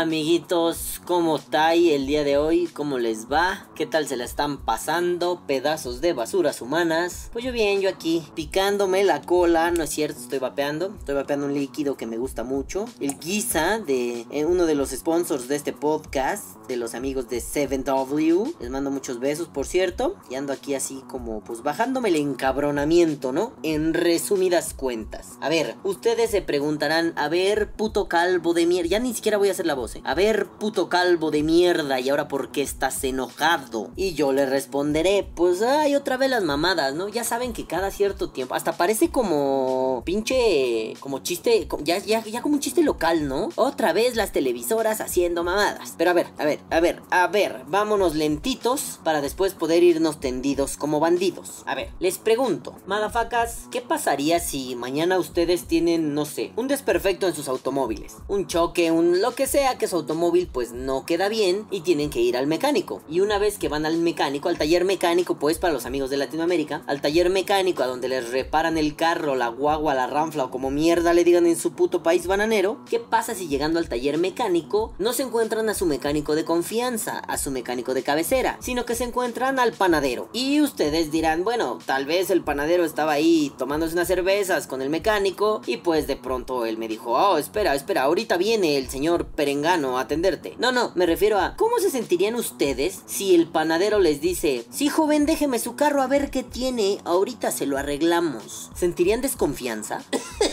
Amiguitos, ¿cómo estáis el día de hoy? ¿Cómo les va? ¿Qué tal se la están pasando? Pedazos de basuras humanas. Pues yo bien, yo aquí, picándome la cola, no es cierto, estoy vapeando. Estoy vapeando un líquido que me gusta mucho. El Giza de eh, uno de los sponsors de este podcast, de los amigos de 7W. Les mando muchos besos, por cierto. Y ando aquí así como, pues bajándome el encabronamiento, ¿no? En resumidas cuentas. A ver, ustedes se preguntarán, a ver, puto calvo de mierda. Ya ni siquiera voy a hacer la voz, ¿eh? A ver, puto calvo de mierda, ¿y ahora por qué estás enojado? Y yo le responderé, pues ay, otra vez las mamadas, ¿no? Ya saben que cada cierto tiempo, hasta parece como pinche, como chiste, ya, ya, ya como un chiste local, ¿no? Otra vez las televisoras haciendo mamadas. Pero a ver, a ver, a ver, a ver, vámonos lentitos para después poder irnos tendidos como bandidos. A ver, les pregunto, madafacas, ¿qué pasaría si mañana ustedes tienen, no sé, un desperfecto en sus automóviles? Un choque, un lo que sea que su automóvil pues no queda bien y tienen que ir al mecánico. Y una vez que van al mecánico, al taller mecánico, pues para los amigos de Latinoamérica, al taller mecánico a donde les reparan el carro, la guagua, la ranfla o como mierda le digan en su puto país bananero, ¿qué pasa si llegando al taller mecánico no se encuentran a su mecánico de confianza, a su mecánico de cabecera, sino que se encuentran al panadero? Y ustedes dirán, bueno, tal vez el panadero estaba ahí tomándose unas cervezas con el mecánico y pues de pronto él me dijo, oh, espera, espera, ahorita viene el señor Perengano a atenderte. No, no, me refiero a cómo se sentirían ustedes si el panadero les dice, sí joven, déjeme su carro a ver qué tiene, ahorita se lo arreglamos. ¿Sentirían desconfianza?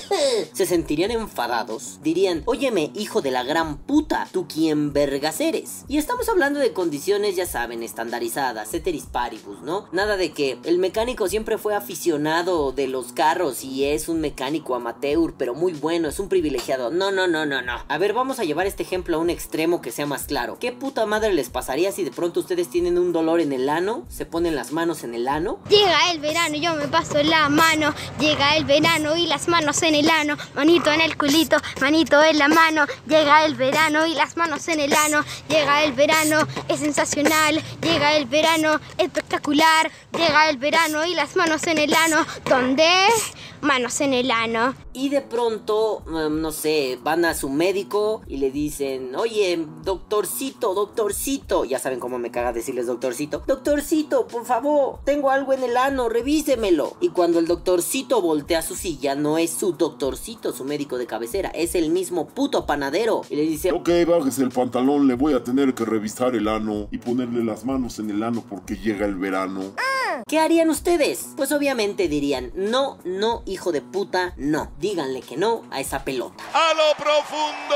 se sentirían enfadados. Dirían, óyeme, hijo de la gran puta, ¿tú quién vergas eres? Y estamos hablando de condiciones, ya saben, estandarizadas, ceteris paribus, ¿no? Nada de que el mecánico siempre fue aficionado de los carros y es un mecánico amateur, pero muy bueno, es un privilegiado. No, no, no, no, no. A ver, vamos a llevar este ejemplo a un extremo que sea más claro. ¿Qué puta madre les pasaría si de pronto ustedes tienen un dolor en el ano? ¿Se ponen las manos en el ano? Llega el verano, yo me paso la mano. Llega el verano y las manos en el ano. Manito en el culito, manito en la mano. Llega el verano y las manos en el ano. Llega el verano, es sensacional. Llega el verano, espectacular. Llega el verano y las manos en el ano. ¿Dónde? Manos en el ano. Y de pronto, um, no sé, van a su médico y le dicen, oye, doctorcito, doctorcito. Ya saben cómo me caga decirles doctorcito. Doctorcito, por favor, tengo algo en el ano, revísemelo. Y cuando el doctorcito voltea su silla, no es su doctorcito, su médico de cabecera, es el mismo puto panadero. Y le dice, Ok, bájese el pantalón, le voy a tener que revisar el ano y ponerle las manos en el ano porque llega el verano. ¿Qué harían ustedes? Pues obviamente dirían, no, no, hijo de puta, no. Díganle que no a esa pelota. a lo profundo.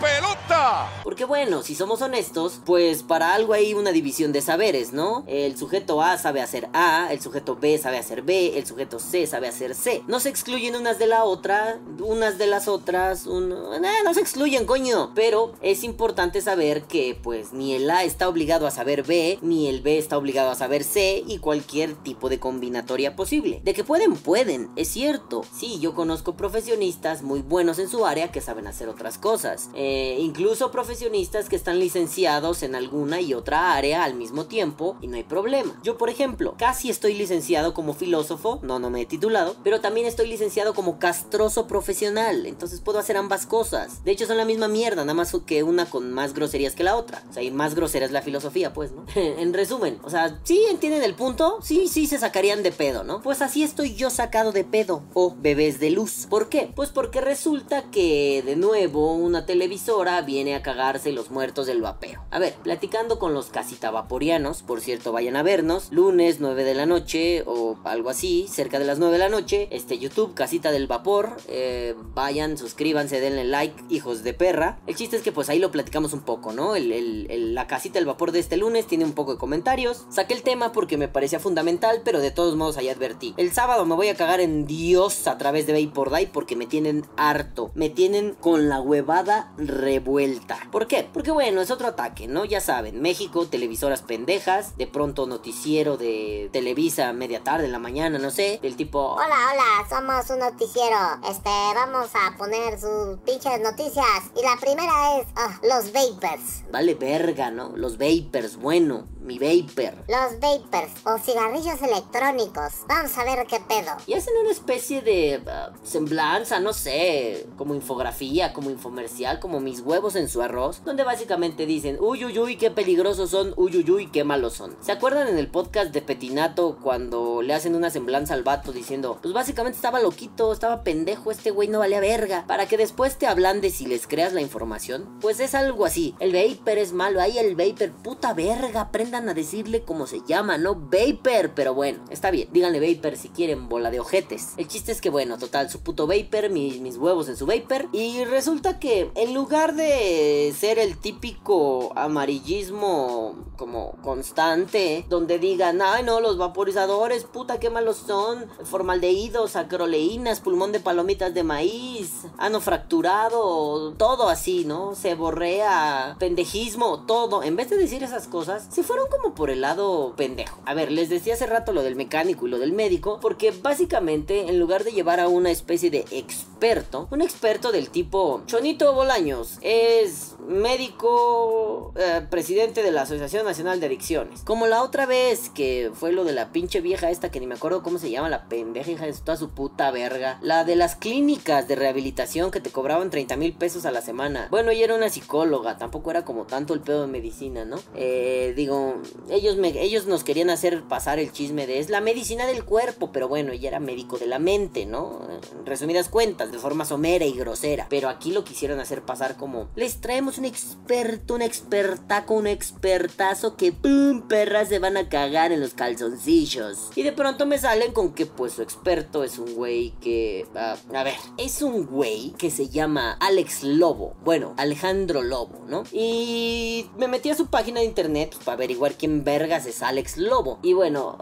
Pelota. Porque bueno, si somos honestos, pues para algo hay una división de saberes, ¿no? El sujeto A sabe hacer A, el sujeto B sabe hacer B, el sujeto C sabe hacer C. No se excluyen unas de la otra, unas de las otras, un... eh, no se excluyen, coño. Pero es importante saber que pues ni el A está obligado a saber B, ni el B está obligado a saber C y cualquier tipo de combinatoria posible. De que pueden, pueden, es cierto. Sí, yo conozco profesionistas muy buenos en su área que saben hacer otras cosas. Eh, incluso profesionistas que están licenciados en alguna y otra área al mismo tiempo y no hay problema. Yo, por ejemplo, casi estoy licenciado como filósofo, no, no me he titulado, pero también estoy licenciado como castroso profesional, entonces puedo hacer ambas cosas. De hecho, son la misma mierda, nada más que una con más groserías que la otra. O sea, y más grosera es la filosofía, pues, ¿no? en resumen, o sea, ¿sí entienden el punto? Sí, sí se sacarían de pedo, ¿no? Pues así estoy yo sacado de pedo, o bebés de luz. ¿Por qué? Pues porque resulta que, de nuevo, una televisora viene a cagarse los muertos del vapeo. A ver, platicando con los casita vaporianos, por cierto, vayan a vernos, lunes 9 de la noche o algo así, cerca de las 9 de la noche, este YouTube, Casita del Vapor, eh, vayan, suscríbanse, denle like, hijos de perra. El chiste es que pues ahí lo platicamos un poco, ¿no? La Casita del Vapor de este lunes tiene un poco de comentarios. Saqué el tema porque me parecía fundamental, pero de todos modos ahí advertí. El sábado me voy a cagar en Dios a través de Vapor Day porque me tienen harto, me tienen con la huevada revuelta. ¿Por qué? Porque bueno, es otro ataque, ¿no? Ya saben, México, televisoras pendejas, de pronto noticiero de Televisa media tarde, en la mañana, no sé, del tipo... Hola, hola, somos un noticiero. Este, vamos a poner sus pinches noticias. Y la primera es ah, los vapers. Vale verga, ¿no? Los vapers, bueno, mi vapor. Los vapers o cigarrillos electrónicos. Vamos a ver qué pedo. Y hacen una especie de uh, semblanza, no sé, como infografía, como infomercial, como mis huevos en su arroz, donde básicamente dicen, uy, uy, uy, qué peligrosos son, uy, uy, uy, qué malos son. ¿Se acuerdan en el podcast de Petinato cuando le hacen una semblanza al vato diciendo, pues básicamente estaba loquito, estaba pendejo, este güey no valía verga, para que después te hablan de si les creas la información? Pues es algo así, el vapor es malo, ahí el vapor, puta verga, aprendan a decirle cómo se llama, no vapor, pero bueno, está bien, díganle vapor si quieren, bola de ojetes. El chiste es que bueno, total, su puto vapor, mis, mis huevos en su vapor, y resulta que en lugar de ser el típico amarillismo como constante, donde digan, ay no, los vaporizadores, puta, qué malos son, formaldehídos, acroleínas, pulmón de palomitas de maíz, ano fracturado, todo así, ¿no? Se borrea, pendejismo, todo. En vez de decir esas cosas, se fueron como por el lado pendejo. A ver, les decía hace rato lo del mecánico y lo del médico, porque básicamente en lugar de llevar a una especie de experto, un experto del tipo Chonito Bolaños es médico, eh, presidente de la Asociación Nacional de Adicciones. Como la otra vez que fue lo de la pinche vieja esta que ni me acuerdo cómo se llama, la pendeja hija de toda su puta verga. La de las clínicas de rehabilitación que te cobraban 30 mil pesos a la semana. Bueno, ella era una psicóloga, tampoco era como tanto el pedo de medicina, ¿no? Eh, digo, ellos, ellos nos querían hacer pasar el chisme de es la medicina del cuerpo, pero bueno, ella era médico de la mente, ¿no? En resumidas cuentas, de forma somera y grosera. Pero aquí lo quisieron hacer pasar como les traemos un experto, un expertaco, un expertazo que pum, perras se van a cagar en los calzoncillos. Y de pronto me salen con que pues su experto es un güey que, ah, a ver, es un güey que se llama Alex Lobo. Bueno, Alejandro Lobo, ¿no? Y me metí a su página de internet pues, para averiguar quién vergas es Alex Lobo. Y bueno,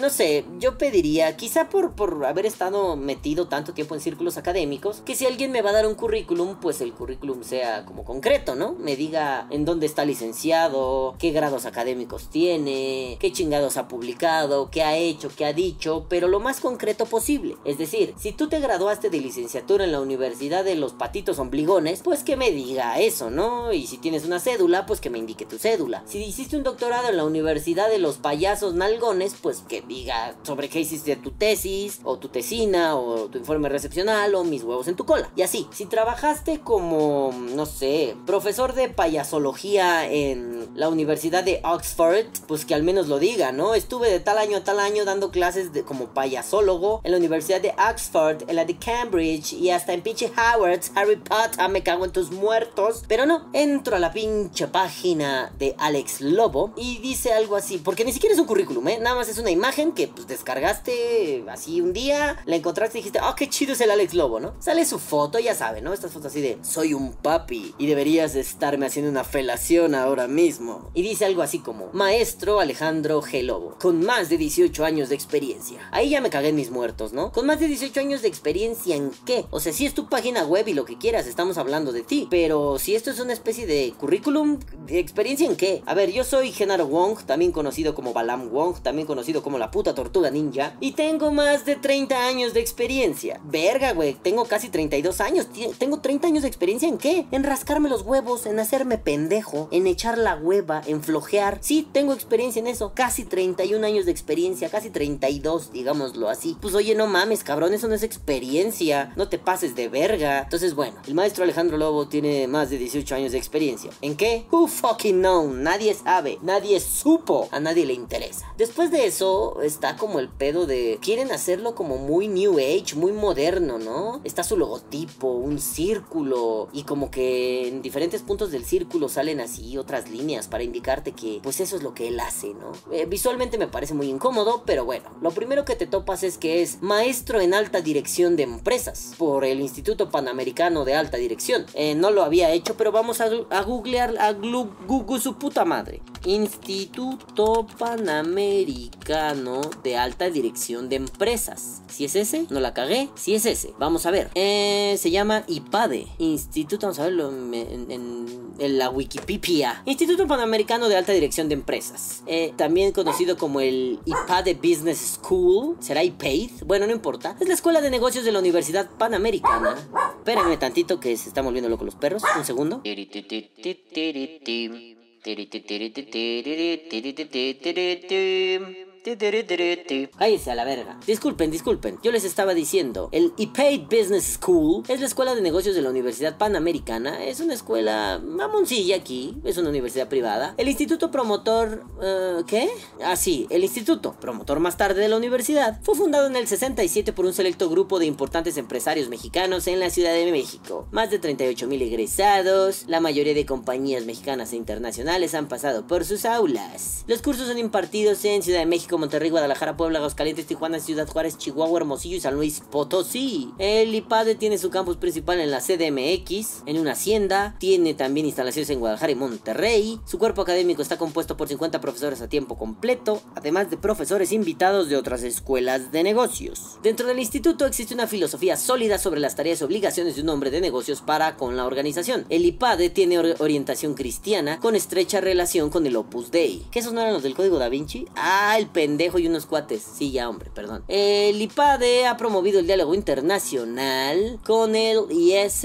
no sé, yo pediría, quizá por, por haber estado metido tanto tiempo en círculos académicos, que si alguien me va a dar un currículum, pues el currículum sea como concreto, ¿no? Me diga en dónde está licenciado, qué grados académicos tiene, qué chingados ha publicado, qué ha hecho, qué ha dicho, pero lo más concreto posible. Es decir, si tú te graduaste de licenciatura en la Universidad de los Patitos Ombligones, pues que me diga eso, ¿no? Y si tienes una cédula, pues que me indique tu cédula. Si hiciste un doctorado en la Universidad de los Payasos Nalgones, pues que diga sobre qué hiciste tu tesis, o tu tesina, o tu informe recepcional, o mis huevos en tu cola. Y así, si trabajaste como, no sé, profesor de payasología en la Universidad de Oxford, pues que al menos lo diga, ¿no? Estuve de tal año a tal año dando clases como payasólogo en la Universidad de Oxford, en la de Cambridge y hasta en pinche Howard, Harry Potter, me cago en tus muertos. Pero no, entro a la pinche página de Alex Lobo y dice algo así, porque ni siquiera es un currículum, ¿eh? Nada más es una imagen que pues descargaste así un día, la encontraste y dijiste, oh, qué chido es el Alex Lobo, ¿no? Sale su foto, ya sabe, ¿no? Estas fotos así de, soy un papi y deberías estarme haciendo una felación ahora mismo. Y dice algo así como, maestro Alejandro G. Lobo, con más de 18 años de experiencia. Ahí ya me cagué en mis muertos, ¿no? Con más de 18 años de experiencia en qué? O sea, si es tu página web y lo que quieras, estamos hablando de ti. Pero si esto es una especie de currículum, ¿de experiencia en qué? A ver, yo soy Genaro Wong, también conocido como Balam Wong, también conocido como la puta tortuga ninja, y tengo más de 30 años de experiencia. Verga, güey, tengo casi 32 años. Tengo 30 años de experiencia en qué? En rascarme los huevos, en hacerme pendejo, en echar la hueva, en flojear. Sí, tengo experiencia en eso. Casi 31 años de experiencia, casi 32, digámoslo así. Pues oye, no mames, cabrón, eso no es experiencia. No te pases de verga. Entonces, bueno, el maestro Alejandro Lobo tiene más de 18 años de experiencia. ¿En qué? Who fucking know? Nadie sabe, nadie supo, a nadie le interesa. Después de eso está como el pedo de quieren hacerlo como muy new age, muy moderno, ¿no? Está su logotipo, un círculo y como que en diferentes puntos del círculo salen así otras líneas para indicarte que pues eso es lo que él hace, ¿no? Eh, visualmente me parece muy incómodo, pero bueno, lo primero que te topas es que es maestro en alta dirección de empresas por el Instituto Panamericano de Alta Dirección. Eh, no lo había hecho, pero vamos a, a googlear a Google su puta madre. Instituto Panamericano de Alta Dirección de Empresas. Si es ese, no la cagué. Si es ese, vamos a ver. Eh, se llama IPADE. Instituto, vamos a verlo. En, la Wikipedia. Instituto Panamericano de Alta Dirección de Empresas. Eh, también conocido como el IPADE Business School. ¿Será IPAID? Bueno, no importa. Es la escuela de negocios de la Universidad Panamericana. Espérenme tantito que se están volviendo locos los perros. Un segundo. Cállese a la verga. Disculpen, disculpen. Yo les estaba diciendo, el IPAID Business School es la escuela de negocios de la Universidad Panamericana. Es una escuela mamoncilla aquí. Es una universidad privada. El instituto promotor... eh, ¿Qué? Ah, sí. El instituto promotor más tarde de la universidad fue fundado en el 67 por un selecto grupo de importantes empresarios mexicanos en la Ciudad de México. Más de 38 mil egresados. La mayoría de compañías mexicanas e internacionales han pasado por sus aulas. Los cursos son impartidos en Ciudad de México, Monterrey, Guadalajara, Puebla, Aguascalientes, Tijuana, Ciudad Juárez, Chihuahua, Hermosillo y San Luis Potosí. El IPADE tiene su campus principal en la CDMX, en una hacienda. Tiene también instalaciones en Guadalajara y Monterrey. Su cuerpo académico está compuesto por 50 profesores a tiempo completo, además de profesores invitados de otras escuelas de negocios. Dentro del instituto existe una filosofía sólida sobre las tareas y obligaciones de un hombre de negocios para con la organización. El IPADE tiene or- orientación cristiana con estrecha relación con el Opus Dei. ¿Que esos no eran los del Código Da Vinci? Ah, el pendejo y unos cuates. Sí, ya, hombre, perdón. El IPADE ha promovido el diálogo internacional con el IS,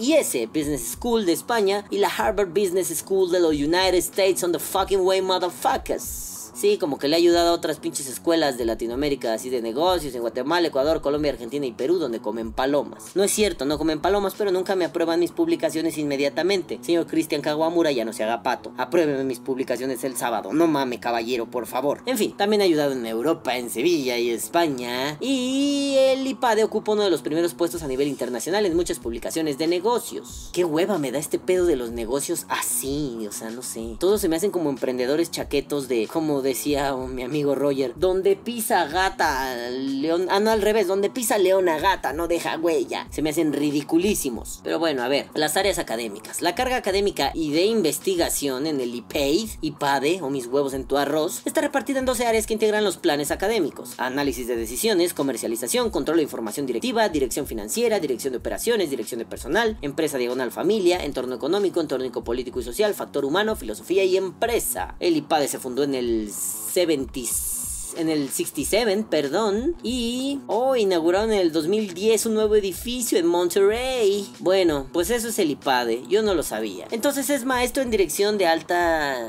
IS, Business School de España y la Harvard Business School de los United States on the fucking way, motherfuckers. Sí, como que le ha ayudado a otras pinches escuelas de Latinoamérica, así de negocios, en Guatemala, Ecuador, Colombia, Argentina y Perú, donde comen palomas. No es cierto, no comen palomas, pero nunca me aprueban mis publicaciones inmediatamente. Señor Cristian Kawamura, ya no se haga pato. Apruébeme mis publicaciones el sábado. No mame, caballero, por favor. En fin, también ha ayudado en Europa, en Sevilla y España. Y el IPADE ocupa uno de los primeros puestos a nivel internacional en muchas publicaciones de negocios. Qué hueva me da este pedo de los negocios así, o sea, no sé. Todos se me hacen como emprendedores chaquetos de, como decía mi amigo Roger, donde pisa gata, león, ah, no al revés, donde pisa leona gata, no deja huella. Se me hacen ridiculísimos. Pero bueno, a ver, las áreas académicas. La carga académica y de investigación en el IPAID, IPADE o mis huevos en tu arroz, está repartida en 12 áreas que integran los planes académicos. Análisis de decisiones, comercialización, control de información directiva, dirección financiera, dirección de operaciones, dirección de personal, empresa diagonal familia, entorno económico, entorno político y social, factor humano, filosofía y empresa. El IPADE se fundó en el 70 en el 67, perdón, y oh, inauguraron en el 2010 un nuevo edificio en Monterrey. Bueno, pues eso es el IPADE, yo no lo sabía. Entonces es maestro en dirección de alta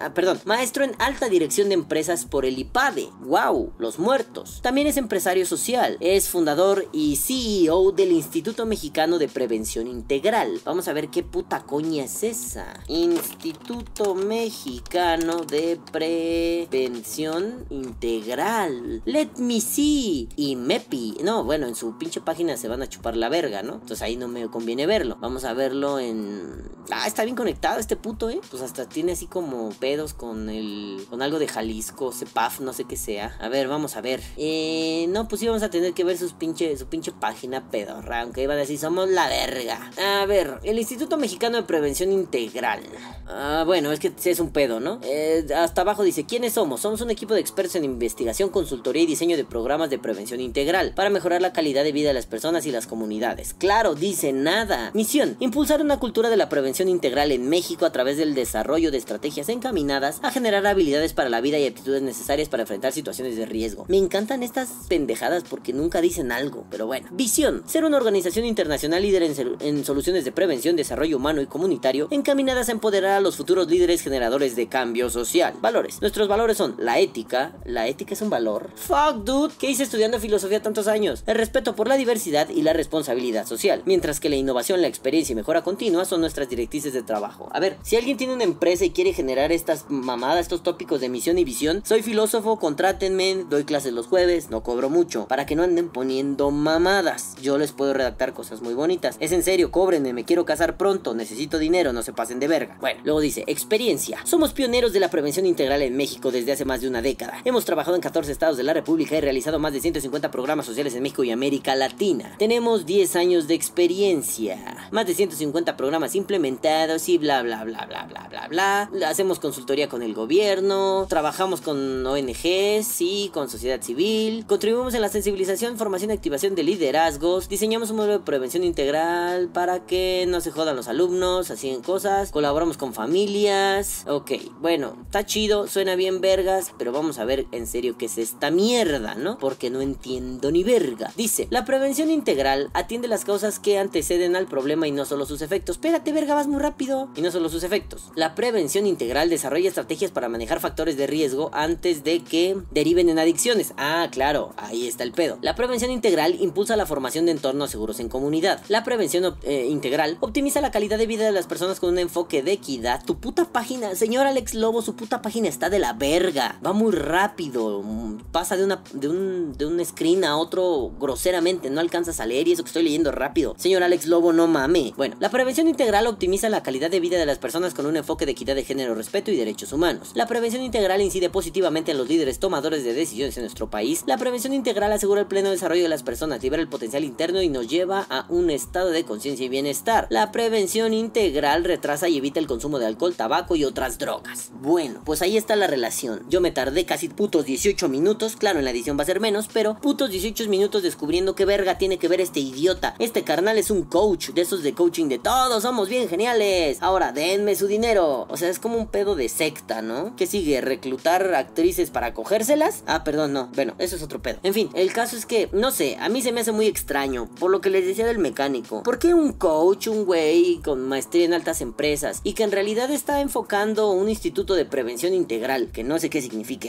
ah, perdón, maestro en alta dirección de empresas por el IPADE. Wow, los muertos. También es empresario social, es fundador y CEO del Instituto Mexicano de Prevención Integral. Vamos a ver qué puta coña es esa. Instituto Mexicano de Prevención Integral. Let me see. Y MEPI. No, bueno, en su pinche página se van a chupar la verga, ¿no? Entonces ahí no me conviene verlo. Vamos a verlo en. Ah, está bien conectado este puto, ¿eh? Pues hasta tiene así como pedos con el. con algo de Jalisco, CEPAF, no sé qué sea. A ver, vamos a ver. Eh. No, pues sí a tener que ver sus pinche, su pinche página pedorra. Aunque iba a decir, somos la verga. A ver, el Instituto Mexicano de Prevención Integral. Ah, bueno, es que es un pedo, ¿no? Eh, hasta abajo dice, ¿quiénes somos? Somos un equipo de expertos en investigación, consultoría y diseño de programas de prevención integral para mejorar la calidad de vida de las personas y las comunidades. Claro, dice nada. Misión, impulsar una cultura de la prevención integral en México a través del desarrollo de estrategias encaminadas a generar habilidades para la vida y aptitudes necesarias para enfrentar situaciones de riesgo. Me encantan estas pendejadas porque nunca dicen algo, pero bueno. Visión, ser una organización internacional líder en, soluciones de prevención, desarrollo humano y comunitario encaminadas a empoderar a los futuros líderes generadores de cambio social. Valores. Nuestros valores son la ética. ¿La ética es un valor? Fuck, dude. ¿Qué hice estudiando filosofía tantos años? El respeto por la diversidad y la responsabilidad social. Mientras que la innovación, la experiencia y mejora continua son nuestras directrices de trabajo. A ver, si alguien tiene una empresa y quiere generar estas mamadas, estos tópicos de misión y visión, soy filósofo, contrátenme, doy clases los jueves, no cobro mucho, para que no anden poniendo mamadas. Yo les puedo redactar cosas muy bonitas. Es en serio, cóbrenme, me quiero casar pronto, necesito dinero, no se pasen de verga. Bueno, luego dice, experiencia. Somos pioneros de la prevención integral en México desde hace más de una década Hemos trabajado en 14 estados de la República y realizado más de 150 programas sociales en México y América Latina. Tenemos 10 años de experiencia, más de 150 programas implementados y bla bla bla bla bla bla bla. Hacemos consultoría con el gobierno, trabajamos con ONGs y con sociedad civil, contribuimos en la sensibilización, formación y activación de liderazgos, diseñamos un modelo de prevención integral para que no se jodan los alumnos, así cosas, colaboramos con familias. Ok, bueno, está chido, suena bien vergas, pero vamos a ver en serio qué es esta mierda, ¿no? Porque no entiendo ni verga. Dice, la prevención integral atiende las causas que anteceden al problema y no solo sus efectos. Espérate, verga, vas muy rápido. Y no solo sus efectos. La prevención integral desarrolla estrategias para manejar factores de riesgo antes de que deriven en adicciones. Ah, claro, ahí está el pedo. La prevención integral impulsa la formación de entornos seguros en comunidad. La prevención eh, integral optimiza la calidad de vida de las personas con un enfoque de equidad. Tu puta página, señor Alex Lobo, su puta página está de la verga. Va muy rápido. Pasa de, una, de, un, de un screen a otro groseramente. No alcanzas a leer y eso que estoy leyendo rápido. Señor Alex Lobo, no mame. Bueno, la prevención integral optimiza la calidad de vida de las personas con un enfoque de equidad de género, respeto y derechos humanos. La prevención integral incide positivamente en los líderes tomadores de decisiones en nuestro país. La prevención integral asegura el pleno desarrollo de las personas, libera el potencial interno y nos lleva a un estado de conciencia y bienestar. La prevención integral retrasa y evita el consumo de alcohol, tabaco y otras drogas. Bueno, pues ahí está la relación. Yo me tardé casi putos 18 minutos, claro, en la edición va a ser menos, pero putos 18 minutos descubriendo qué verga tiene que ver este idiota. Este carnal es un coach, de esos de coaching de todos somos bien geniales. Ahora, denme su dinero. O sea, es como un pedo de secta, ¿no? ¿Qué sigue? ¿Reclutar actrices para cogérselas? Ah, perdón, no. Bueno, eso es otro pedo. En fin, el caso es que, no sé, a mí se me hace muy extraño, por lo que les decía del mecánico. ¿Por qué un coach, un güey con maestría en altas empresas y que en realidad está enfocando un instituto de prevención integral, que no sé qué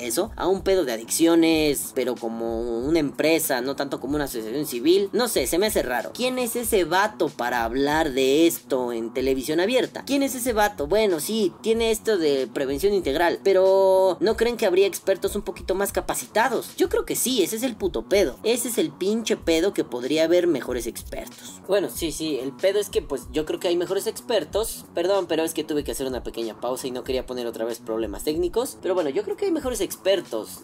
eso, a un pedo de adicciones, pero como una empresa, no tanto como una asociación civil? No sé, se me hace raro. ¿Quién es ese vato para hablar de esto en televisión abierta? ¿Quién es ese vato? Bueno, sí, tiene esto de prevención integral, pero ¿no creen que habría expertos un poquito más capacitados? Yo creo que sí, ese es el puto pedo. Ese es el pinche pedo que podría haber mejores expertos. Bueno, sí, sí, el pedo es que pues yo creo que hay mejores expertos. Perdón, pero es que tuve que hacer una pequeña pausa y no quería poner otra vez problemas técnicos. Pero bueno, yo creo que hay mejores expertos.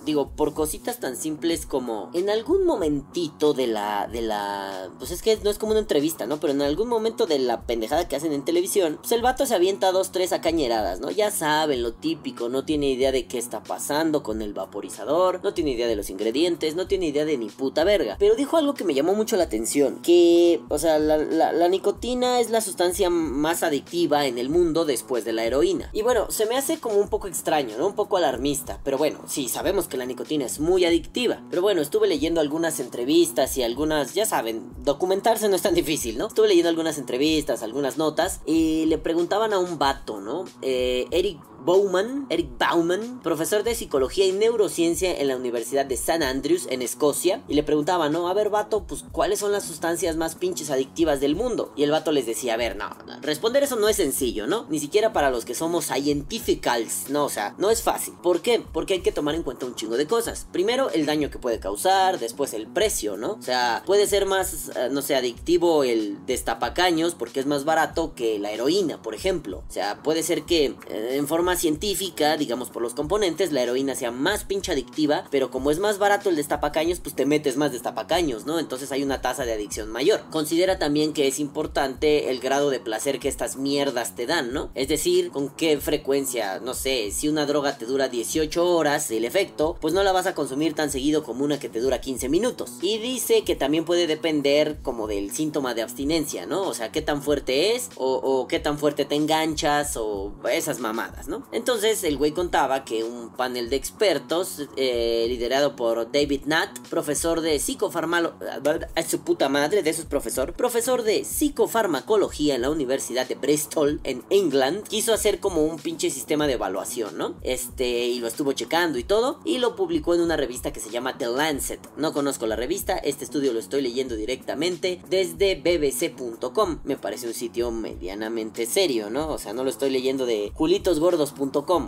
Digo, por cositas tan simples como en algún momentito de la de la pues es que no es como una entrevista, ¿no? Pero en algún momento de la pendejada que hacen en televisión, pues el vato se avienta dos, tres acañeradas, ¿no? Ya saben lo típico, no tiene idea de qué está pasando con el vaporizador, no tiene idea de los ingredientes, no tiene idea de ni puta verga. Pero dijo algo que me llamó mucho la atención, que, o sea, la, la, la nicotina es la sustancia más adictiva en el mundo después de la heroína. Y bueno, se me hace como un poco extraño, ¿no? Un poco alarmista, pero bueno, sí, sabemos que la nicotina es muy adictiva. Pero bueno, estuve leyendo algunas entrevistas y algunas, ya saben, documentarse no es tan difícil, ¿no? Estuve leyendo algunas entrevistas, algunas notas y le preguntaban a un vato, ¿no? Eh, Eric Bowman, Eric Bauman, profesor de psicología y neurociencia en la Universidad de St. Andrews en Escocia, y le preguntaba, ¿no? A ver, vato, pues, ¿cuáles son las sustancias más pinches adictivas del mundo? Y el vato les decía, a ver, no, no, responder eso no es sencillo, ¿no? Ni siquiera para los que somos scientificals, no, o sea, no es fácil. ¿Por qué? Porque hay que tomar en cuenta un chingo de cosas. Primero, el daño que puede causar, después el precio, ¿no? O sea, puede ser más, eh, no sé, adictivo el destapacaños porque es más barato que la heroína, por ejemplo. O sea, puede ser que eh, en forma científica, digamos por los componentes, la heroína sea más pinche adictiva, pero como es más barato el destapacaños, pues te metes más destapacaños, ¿no? Entonces hay una tasa de adicción mayor. Considera también que es importante el grado de placer que estas mierdas te dan, ¿no? Es decir, con qué frecuencia, no sé, si una droga te dura 18 horas, el efecto, pues no la vas a consumir tan seguido como una que te dura 15 minutos. Y dice que también puede depender como del síntoma de abstinencia, ¿no? O sea, qué tan fuerte es, o, o qué tan fuerte te enganchas, o esas mamadas, ¿no? Entonces el güey contaba que un panel de expertos eh, liderado por David Natt, profesor de psicofarmacología, a su puta madre, de eso es profesor, profesor de psicofarmacología en la Universidad de Bristol en England, quiso hacer como un pinche sistema de evaluación, ¿no? Este, y lo estuvo checando y todo, y lo publicó en una revista que se llama The Lancet. No conozco la revista, este estudio lo estoy leyendo directamente desde bbc.com. Me parece un sitio medianamente serio, ¿no? O sea, no lo estoy leyendo de culitos gordos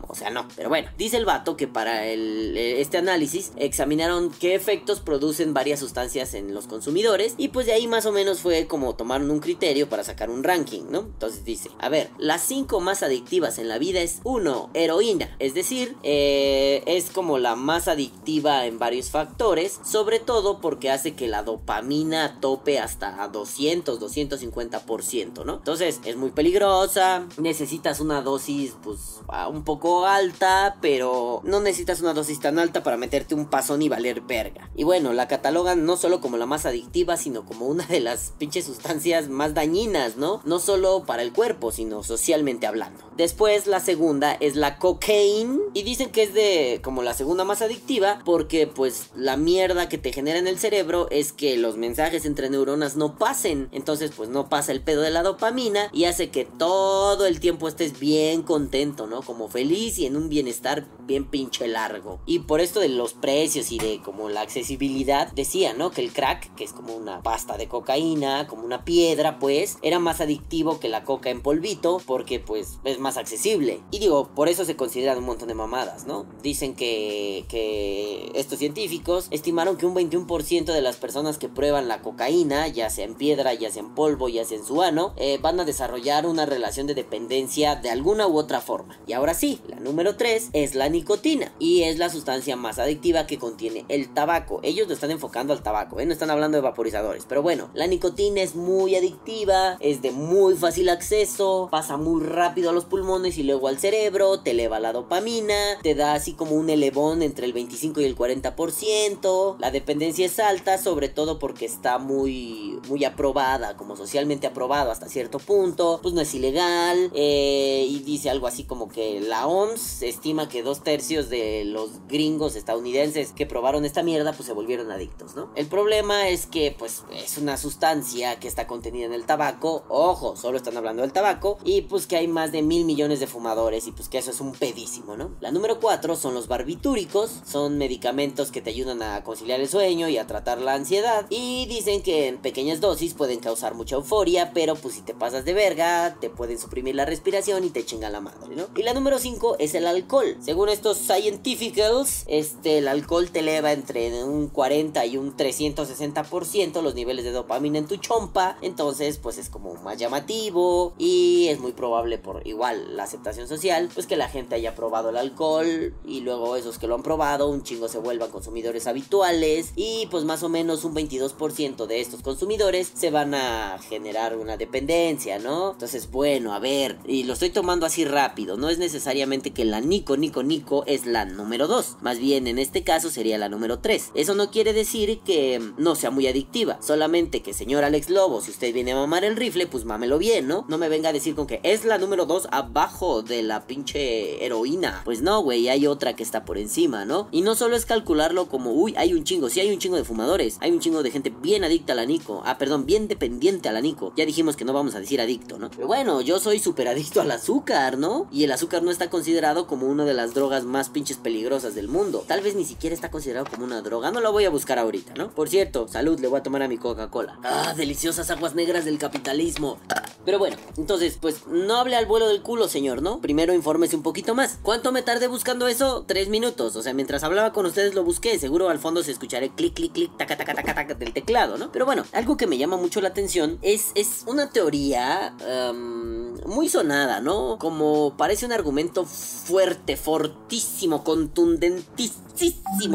O sea, no. Pero bueno, dice el vato que para el, eh, este análisis examinaron qué efectos producen varias sustancias en los consumidores. Y pues de ahí más o menos fue como tomaron un criterio para sacar un ranking, ¿no? Entonces dice, a ver, las cinco más adictivas en la vida es uno, heroína. Es decir, eh, es como la más adictiva en varios factores. Sobre todo porque hace que la dopamina tope hasta 200, 250%, ¿no? Entonces es muy peligrosa. Necesitas una dosis pues un poco alta, pero no necesitas una dosis tan alta para meterte un pasón y valer verga. Y bueno, la catalogan no solo como la más adictiva, sino como una de las pinches sustancias más dañinas, ¿no? No solo para el cuerpo, sino socialmente hablando. Después la segunda es la cocaine y dicen que es de como la segunda más adictiva porque pues la mierda que te genera en el cerebro es que los mensajes entre neuronas no pasen, entonces pues no pasa el pedo de la dopamina y hace que todo el tiempo estés bien contento, ¿no? Como feliz y en un bienestar bien pinche largo. Y por esto de los precios y de como la accesibilidad decía, ¿no? Que el crack, que es como una pasta de cocaína, como una piedra, pues era más adictivo que la coca en polvito porque pues es más accesible. Y digo, por eso se consideran un montón de mamadas, ¿no? Dicen que, estos científicos estimaron que un 21% de las personas que prueban la cocaína, ya sea en piedra, ya sea en polvo, ya sea en su ano, eh, van a desarrollar una relación de dependencia de alguna u otra forma. Ahora sí, la número 3 es la nicotina y es la sustancia más adictiva que contiene el tabaco. Ellos lo están enfocando al tabaco, ¿eh? no están hablando de vaporizadores. Pero bueno, la nicotina es muy adictiva, es de muy fácil acceso, pasa muy rápido a los pulmones y luego al cerebro, te eleva la dopamina, te da así como un elevón entre el 25 y el 40%. La dependencia es alta, sobre todo porque está muy, muy aprobada, como socialmente aprobado hasta cierto punto. Pues no es ilegal. Eh, y dice algo así como que la OMS estima que dos tercios de los gringos estadounidenses que probaron esta mierda, pues se volvieron adictos, ¿no? El problema es que, pues, es una sustancia que está contenida en el tabaco. Ojo, solo están hablando del tabaco. Y pues que hay más de mil millones de fumadores. Y pues que eso es un pedísimo, ¿no? La número 4 son los barbitúricos. Son medicamentos que te ayudan a conciliar el sueño y a tratar la ansiedad. Y dicen que en pequeñas dosis pueden causar mucha euforia. Pero pues si te pasas de verga, te pueden suprimir la respiración y te chinga la madre, ¿no? Y la número 5 es el alcohol. Según estos scientificals, este, el alcohol te eleva entre un 40 y un 360% los niveles de dopamina en tu chompa. Entonces, pues es como más llamativo y es muy probable por igual la aceptación social, pues que la gente haya probado el alcohol y luego esos que lo han probado, un chingo se vuelvan consumidores habituales y pues más o menos un 22% de estos consumidores se van a generar una dependencia, ¿no? Entonces, bueno, a ver, y lo estoy tomando así rápido, no es necesariamente que la Nico Nico Nico es la número 2, más bien en este caso sería la número 3. Eso no quiere decir que no sea muy adictiva, solamente que señor Alex Lobo, si usted viene a mamar el rifle, pues mámelo bien, ¿no? No me venga a decir con que es la número 2 abajo de la pinche heroína. Pues no, güey, hay otra que está por encima, ¿no? Y no solo es calcularlo como, uy, hay un chingo, sí hay un chingo de fumadores, hay un chingo de gente bien adicta a la Nico, ah, perdón, bien dependiente a la Nico. Ya dijimos que no vamos a decir adicto, ¿no? Pero bueno, yo soy súper adicto al azúcar, ¿no? Y el azúcar no está considerado como una de las drogas más pinches peligrosas del mundo. Tal vez ni siquiera está considerado como una droga, no lo voy a buscar ahorita, ¿no? Por cierto, salud, le voy a tomar a mi Coca-Cola. Ah, deliciosas aguas negras del capitalismo. Pero bueno, entonces, pues no hable al vuelo del culo, señor, ¿no? Primero infórmese un poquito más. ¿Cuánto me tardé buscando eso? Tres minutos. O sea, mientras hablaba con ustedes lo busqué. Seguro al fondo se escuchará el clic, clic, clic, taca, taca, taca, taca del teclado, ¿no? Pero bueno, algo que me llama mucho la atención es, es una teoría um, muy sonada, ¿no? Como parece un argumento fuerte, fortísimo, contundentísimo.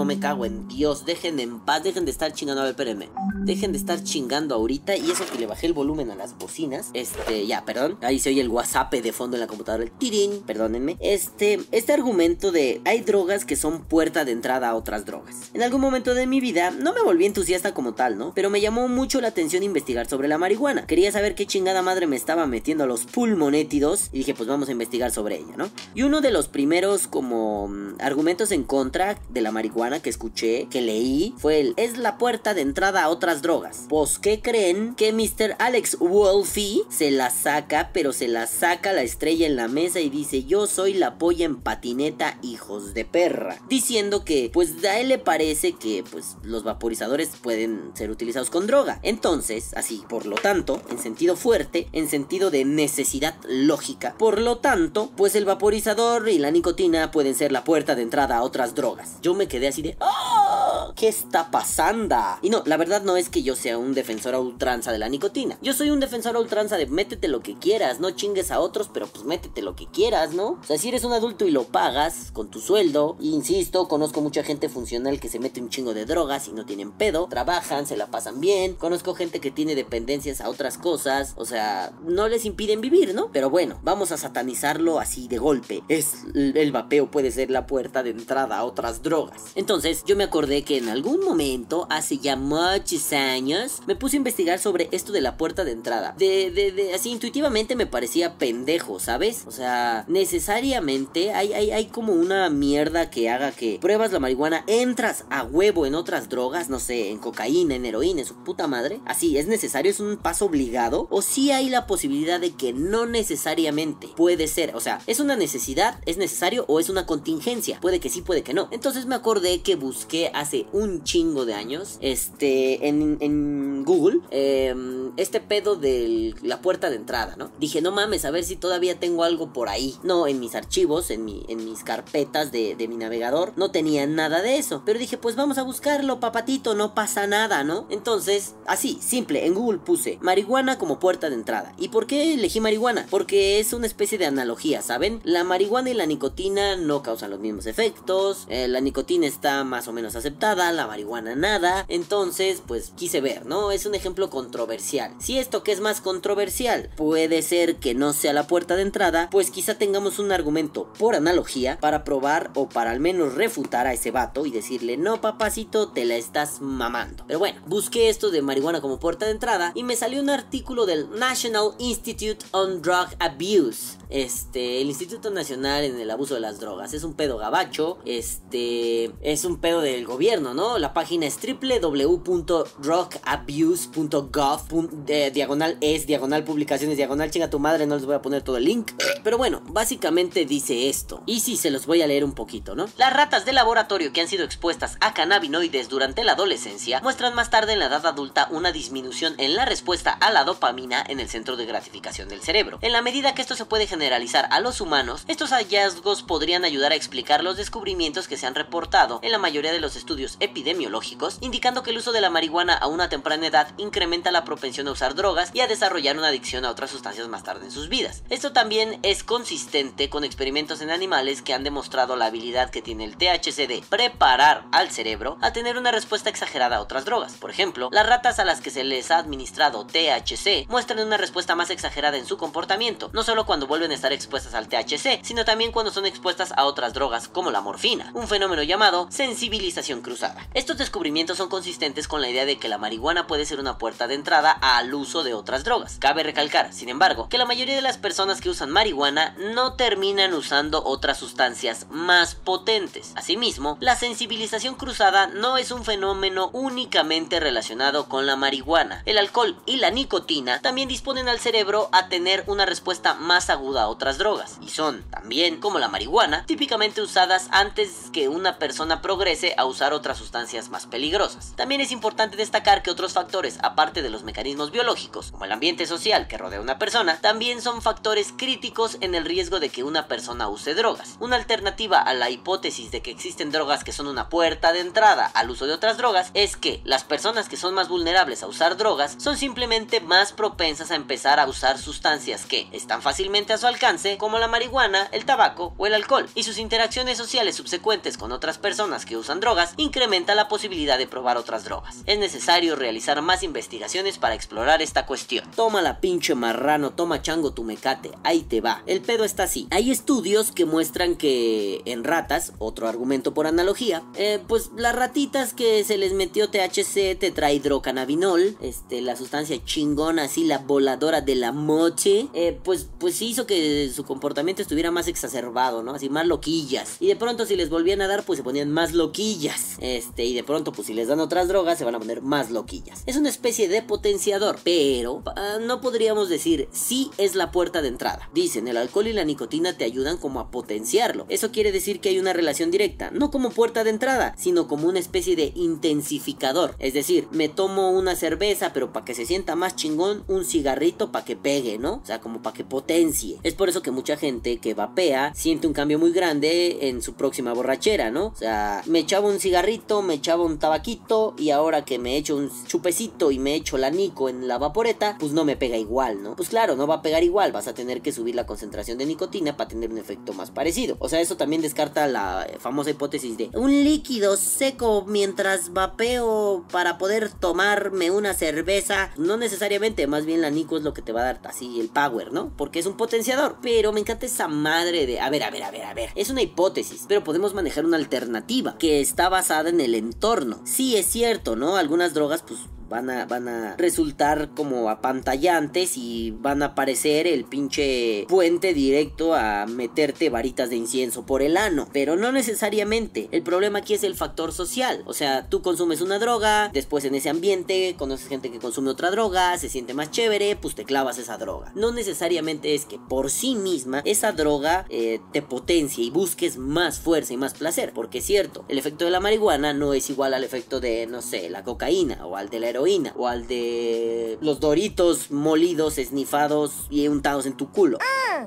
Me cago en Dios. Dejen en paz, dejen de estar chingando. A ver, espérenme. Dejen de estar chingando ahorita. Y eso que le bajé el volumen a las bocinas. Este, ya, perdón. Ahí se oye el WhatsApp de fondo en la computadora. El tirín, perdónenme. Este, este argumento de hay drogas que son puerta de entrada a otras drogas. En algún momento de mi vida no me volví entusiasta como tal, ¿no? Pero me llamó mucho la atención investigar sobre la marihuana. Quería saber qué chingada madre me estaba metiendo a los pulmonétidos. Y dije, pues vamos a investigar sobre ella, ¿no? Y uno de los primeros como mm, argumentos en contra de la marihuana que escuché, que leí, fue el es la puerta de entrada a otras drogas. Pues, ¿qué creen? Que Mr. Alex Wolfie se la saca, pero se la saca la estrella en la mesa y dice, yo soy la polla en patineta, hijos de perra. Diciendo que, pues a él le parece que, pues, los vaporizadores pueden ser utilizados con droga. Entonces, así, por lo tanto, en sentido fuerte, en sentido de necesidad lógica, por lo tanto, pues el vaporizador y la nicotina pueden ser la puerta de entrada a otras drogas. Yo me quedé así de... ¡Ah! ¿Qué está pasando? Y no, la verdad no es que yo sea un defensor a ultranza de la nicotina. Yo soy un defensor a ultranza de métete lo que quieras, no chingues a otros, pero pues métete lo que quieras, ¿no? O sea, si eres un adulto y lo pagas con tu sueldo, insisto, conozco mucha gente funcional que se mete un chingo de drogas y no tienen pedo, trabajan, se la pasan bien, conozco gente que tiene dependencias a otras cosas, o sea, no les impiden vivir, ¿no? Pero bueno, vamos a satanizarlo así de golpe. Es el vapeo puede ser la puerta de entrada a otras drogas. Entonces, yo me acordé que en algún momento, hace ya muchos años, me puse a investigar sobre esto de la puerta de entrada. De, de, de, así intuitivamente me parecía pendejo, ¿sabes? O sea, necesariamente hay, hay, hay como una mierda que haga que pruebas la marihuana, entras a huevo en otras drogas, no sé, en cocaína, en heroína, en su puta madre. Así, ¿es necesario? ¿Es un paso obligado? ¿O si hay la posibilidad de que no necesariamente puede ser? O sea, ¿es una necesidad? ¿Es necesario? ¿O es una contingencia? Puede que sí, puede que no. Entonces me acordé que busqué hace un chingo de años, este, en, Google, eh, este pedo de la puerta de entrada, ¿no? Dije, no mames, a ver si todavía tengo algo por ahí. No, en mis archivos, en, mi, en mis carpetas de, de mi navegador, no tenía nada de eso. Pero dije, pues vamos a buscarlo, papatito, no pasa nada, ¿no? Entonces, así, simple, en Google puse marihuana como puerta de entrada. ¿Y por qué elegí marihuana? Porque es una especie de analogía, ¿saben? La marihuana y la nicotina no causan los mismos efectos, eh, la nicotina está más o menos aceptada, la marihuana nada. Entonces, pues quise ver, ¿no? Es un ejemplo controversial. Si esto que es más controversial puede ser que no sea la puerta de entrada, pues quizá tengamos un argumento por analogía para probar o para al menos refutar a ese vato y decirle, no papacito, te la estás mamando. Pero bueno, busqué esto de marihuana como puerta de entrada y me salió un artículo del National Institute on Drug Abuse. Este, el Instituto Nacional en el Abuso de las Drogas. Es un pedo gabacho. Este, es un pedo del gobierno, ¿no? La página es www.drugabuse.gov. Eh, diagonal es, diagonal publicaciones, diagonal chinga tu madre. No les voy a poner todo el link. Pero bueno, básicamente dice esto. Y sí, se los voy a leer un poquito, ¿no? Las ratas de laboratorio que han sido expuestas a cannabinoides durante la adolescencia muestran más tarde en la edad adulta una disminución en la respuesta a la dopamina en el centro de gratificación del cerebro. En la medida que esto se puede generalizar a los humanos, estos hallazgos podrían ayudar a explicar los descubrimientos que se han reportado en la mayoría de los estudios epidemiológicos, indicando que el uso de la marihuana a una temprana edad incrementa la propensión a usar drogas y a desarrollar una adicción a otras sustancias más tarde en sus vidas. Esto también es consistente con experimentos en animales que han demostrado la habilidad que tiene el THC de preparar al cerebro a tener una respuesta exagerada a otras drogas. Por ejemplo, las ratas a las que se les ha administrado THC muestran una respuesta más exagerada en su comportamiento, no solo cuando vuelven a estar expuestas al THC, sino también cuando son expuestas a otras drogas como la morfina, un fenómeno llamado sensibilización cruzada. Estos descubrimientos son consistentes con la idea de que la marihuana puede ser una puerta de entrada al uso de otras drogas. Cabe recalcar, sin embargo, que la mayoría de las personas que usan marihuana no terminan usando otras sustancias más potentes. Asimismo, la sensibilización cruzada no es un fenómeno únicamente relacionado con la marihuana. El alcohol y la nicotina también disponen al cerebro a tener una respuesta más aguda a otras drogas, y son también, como la marihuana, típicamente usadas antes que una persona progrese a usar otras sustancias más peligrosas. También es importante destacar que otros factores, aparte de los mecanismos biológicos, como el ambiente social que rodea a una persona, también son factores críticos en el riesgo de que una persona use drogas. Una alternativa a la hipótesis de que existen drogas que son una puerta de entrada al uso de otras drogas es que las personas que son más vulnerables a usar drogas son simplemente más propensas a empezar a usar sustancias que están fácilmente a su alcance, como la marihuana, el tabaco o el alcohol, y sus interacciones sociales subsecuentes con otras personas que usan drogas incrementa la posibilidad de probar otras drogas. Es necesario realizar más investigaciones para explorar esta cuestión. Toma la pinche marrano, toma chango tu mecate, ahí te va. El pedo está así. Hay estudios que muestran que en ratas, otro argumento por analogía, eh, pues las ratitas que se les metió THC, tetrahidrocannabinol, este, la sustancia chingona, así la voladora de la moche, eh, pues, pues hizo que su comportamiento estuviera más exacerbado, ¿no? Así más loquillas. Y de pronto si les volvían a dar, pues se ponían más loquillas. Este, y de pronto, pues si les dan otras drogas, se van a poner más loquillas. Es una especie de potencia potenciador, pero ah, no podríamos decir sí es la puerta de entrada. Dicen, el alcohol y la nicotina te ayudan como a potenciarlo. Eso quiere decir que hay una relación directa, no como puerta de entrada, sino como una especie de intensificador. Es decir, me tomo una cerveza, pero para que se sienta más chingón, un cigarrito para que pegue, ¿no? O sea, como para que potencie. Es por eso que mucha gente que vapea siente un cambio muy grande en su próxima borrachera, ¿no? O sea, me echaba un cigarrito, me echaba un tabaquito y ahora que me echo un chupecito y me echo la nico en la vaporeta, pues no me pega igual, ¿no? Pues claro, no va a pegar igual, vas a tener que subir la concentración de nicotina para tener un efecto más parecido. O sea, eso también descarta la famosa hipótesis de un líquido seco mientras vapeo para poder tomarme una cerveza. No necesariamente, más bien la nico es lo que te va a dar así el power, ¿no? Porque es un potenciador. Pero me encanta esa madre de, a ver, a ver, a ver, a ver. Es una hipótesis, pero podemos manejar una alternativa que está basada en el entorno. Sí es cierto, ¿no? Algunas drogas pues van a, van a resultar como apantallantes y van a aparecer el pinche puente directo a meterte varitas de incienso por el ano. Pero no necesariamente. El problema aquí es el factor social. O sea, tú consumes una droga, después en ese ambiente conoces gente que consume otra droga, se siente más chévere, pues te clavas esa droga. No necesariamente es que por sí misma esa droga eh, te potencie y busques más fuerza y más placer. Porque es cierto, el efecto de la marihuana no es igual al efecto de, no sé, la cocaína o al de la heroína o al de los doritos molidos, esnifados y untados en tu culo.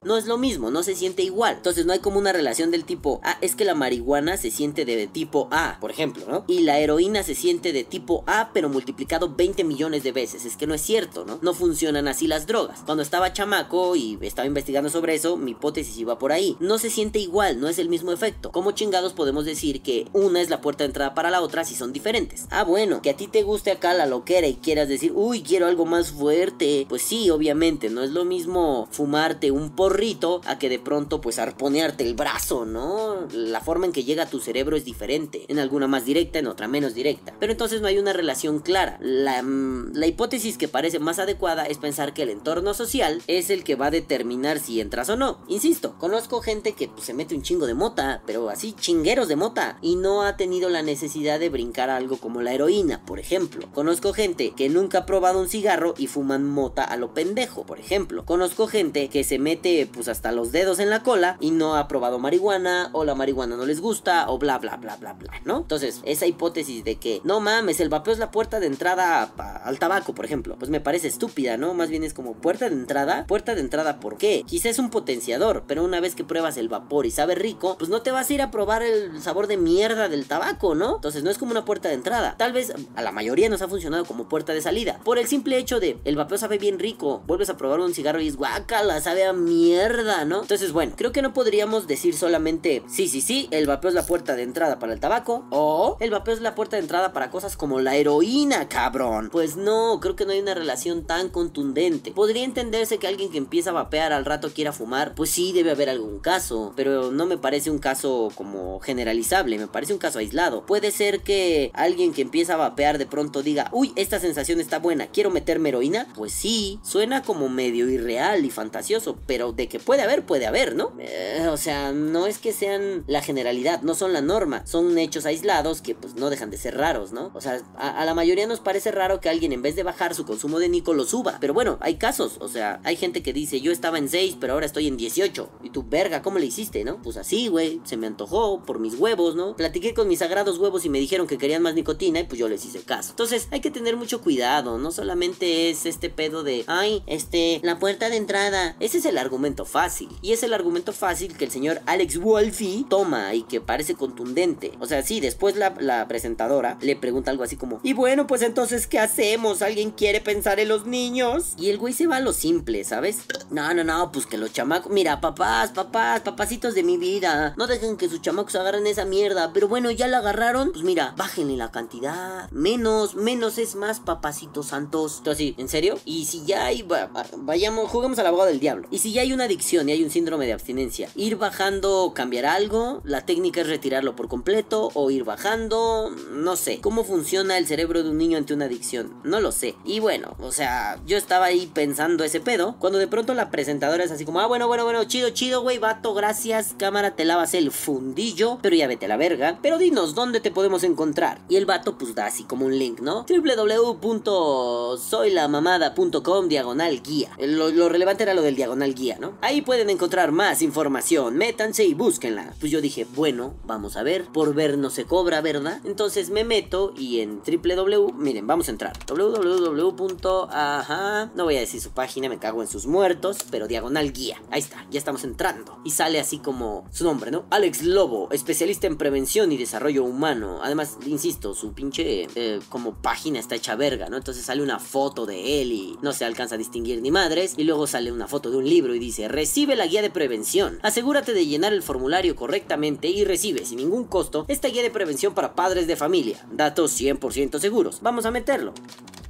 No es lo mismo, no se siente igual. Entonces no hay como una relación del tipo, ah, es que la marihuana se siente de tipo A, por ejemplo, ¿no? Y la heroína se siente de tipo A, pero multiplicado 20 millones de veces. Es que no es cierto, ¿no? No funcionan así las drogas. Cuando estaba chamaco y estaba investigando sobre eso, mi hipótesis iba por ahí. No se siente igual, no es el mismo efecto. ¿Cómo chingados podemos decir que una es la puerta de entrada para la otra si son diferentes? Ah, bueno, que a ti te guste acá la loquera y quieras decir, uy, quiero algo más fuerte. Pues sí, obviamente, no es lo mismo fumarte un porrito a que de pronto pues arponearte el brazo, ¿no? La forma en que llega a tu cerebro es diferente. En alguna más directa, en otra menos directa. Pero entonces no hay una relación clara. La, mm, la hipótesis que parece más adecuada es pensar que el entorno social es el que va a determinar si entras o no. Insisto, conozco gente que pues, se mete un chingo de mota, pero así chingueros de mota, y no ha tenido la necesidad de brincar algo como la heroína, por ejemplo. Conozco gente que nunca ha probado un cigarro y fuman mota a lo pendejo, por ejemplo. Conozco gente que se mete pues hasta los dedos en la cola y no ha probado marihuana o la marihuana no les gusta o bla bla bla bla bla, ¿no? Entonces, esa hipótesis de que no mames, el vapeo es la puerta de entrada al tabaco, por ejemplo, pues me parece estúpida, ¿no? Más bien es como puerta de entrada, puerta de entrada, ¿por qué? Quizá es un potenciador, pero una vez que pruebas el vapor y sabe rico, pues no te vas a ir a probar el sabor de mierda del tabaco, ¿no? Entonces no es como una puerta de entrada. Tal vez a la mayoría nos ha funcionado como puerta de salida. Por el simple hecho de el vapeo sabe bien rico. Vuelves a probar un cigarro y es guacala, sabe a mierda, ¿no? Entonces, bueno, creo que no podríamos decir solamente sí, sí, sí, el vapeo es la puerta de entrada para el tabaco. O el vapeo es la puerta de entrada para cosas como la heroína, cabrón. Pues no, creo que no hay una relación tan contundente. Podría entenderse que alguien que empieza a vapear al rato quiera fumar. Pues sí, debe haber algún caso. Pero no me parece un caso como generalizable. Me parece un caso aislado. Puede ser que alguien que empieza a vapear de pronto diga, uy, esta sensación está buena, quiero meterme heroína. Pues sí, suena como medio irreal y fantasioso, pero de que puede haber, puede haber, ¿no? Eh, o sea, no es que sean la generalidad, no son la norma, son hechos aislados que pues no dejan de ser raros, ¿no? O sea, a, la mayoría nos parece raro que alguien en vez de bajar su consumo de Nico lo suba, pero bueno, hay casos, o sea, hay gente que dice, yo estaba en 6, pero ahora estoy en 18. Y tu verga, ¿cómo le hiciste, no? Pues así, güey, se me antojó por mis huevos, ¿no? Platiqué con mis sagrados huevos y me dijeron que querían más nicotina y pues yo les hice caso. Entonces, hay que tener mucho cuidado, no solamente es este pedo de, ay, este, la puerta de entrada. Ese es el argumento fácil. Y es el argumento fácil que el señor Alex Wolfie toma y que parece contundente. O sea, sí, después la, la presentadora le pregunta algo así como, y bueno, pues entonces, ¿qué hacemos? ¿Alguien quiere pensar en los niños? Y el güey se va a lo simple, ¿sabes? No, no, no, pues que los chamacos, mira, papás, papás, papacitos de mi vida, no dejen que sus chamacos agarren esa mierda, pero bueno, ya la agarraron, pues mira, bájenle la cantidad, menos, menos es más, papacitos santos. Entonces, ¿en serio? Y si ya hay, va- va- vayamos, juguemos al abogado del diablo. Y si ya hay una adicción y hay un síndrome de abstinencia. Ir bajando, cambiar algo, la técnica es retirarlo por completo o ir bajando, no sé. ¿Cómo funciona el cerebro de un niño ante una adicción? No lo sé. Y bueno, o sea, yo estaba ahí pensando ese pedo, cuando de pronto la presentadora es así como, ah, bueno, bueno, bueno, chido, chido, güey, vato, gracias, cámara, te lavas el fundillo, pero ya vete a la verga. Pero dinos, ¿dónde te podemos encontrar? Y el vato pues da así como un link, ¿no? www.soylamamada.com diagonal guía. Lo, relevante era lo del diagonal guía, ¿no? Ahí pueden encontrar más información, métanse y búsquenla. Pues yo dije, bueno, vamos a ver, por ver no se cobra, ¿verdad? Entonces me meto y en www, miren, vamos a entrar. www. Ajá, no voy a decir su página, me cago en sus muertos, pero diagonal guía. Ahí está, ya estamos entrando. Y sale así como su nombre, ¿no? Alex Lobo, especialista en prevención y desarrollo humano. Además, insisto, su pinche eh, como página está hecha verga, ¿no? Entonces sale una foto de él y no se alcanza a distinguir ni madres. Y luego sale una foto de un libro y dice, recibe la guía de prevención. Asegúrate de llenar el formulario correctamente y recibe sin ningún costo esta guía de prevención para padres de familia. Datos 100% seguros. Vamos a meterlo.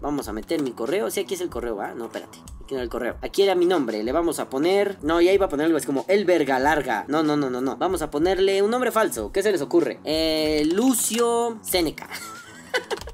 Vamos a meter mi correo. Si aquí es el correo, ¿va? No, espérate. Aquí no el correo. Aquí era mi nombre. Le vamos a poner. No, ya iba a poner algo así como El Verga Larga. No, no, no, no, no. Vamos a ponerle un nombre falso. ¿Qué se les ocurre? Eh, Lucio Seneca.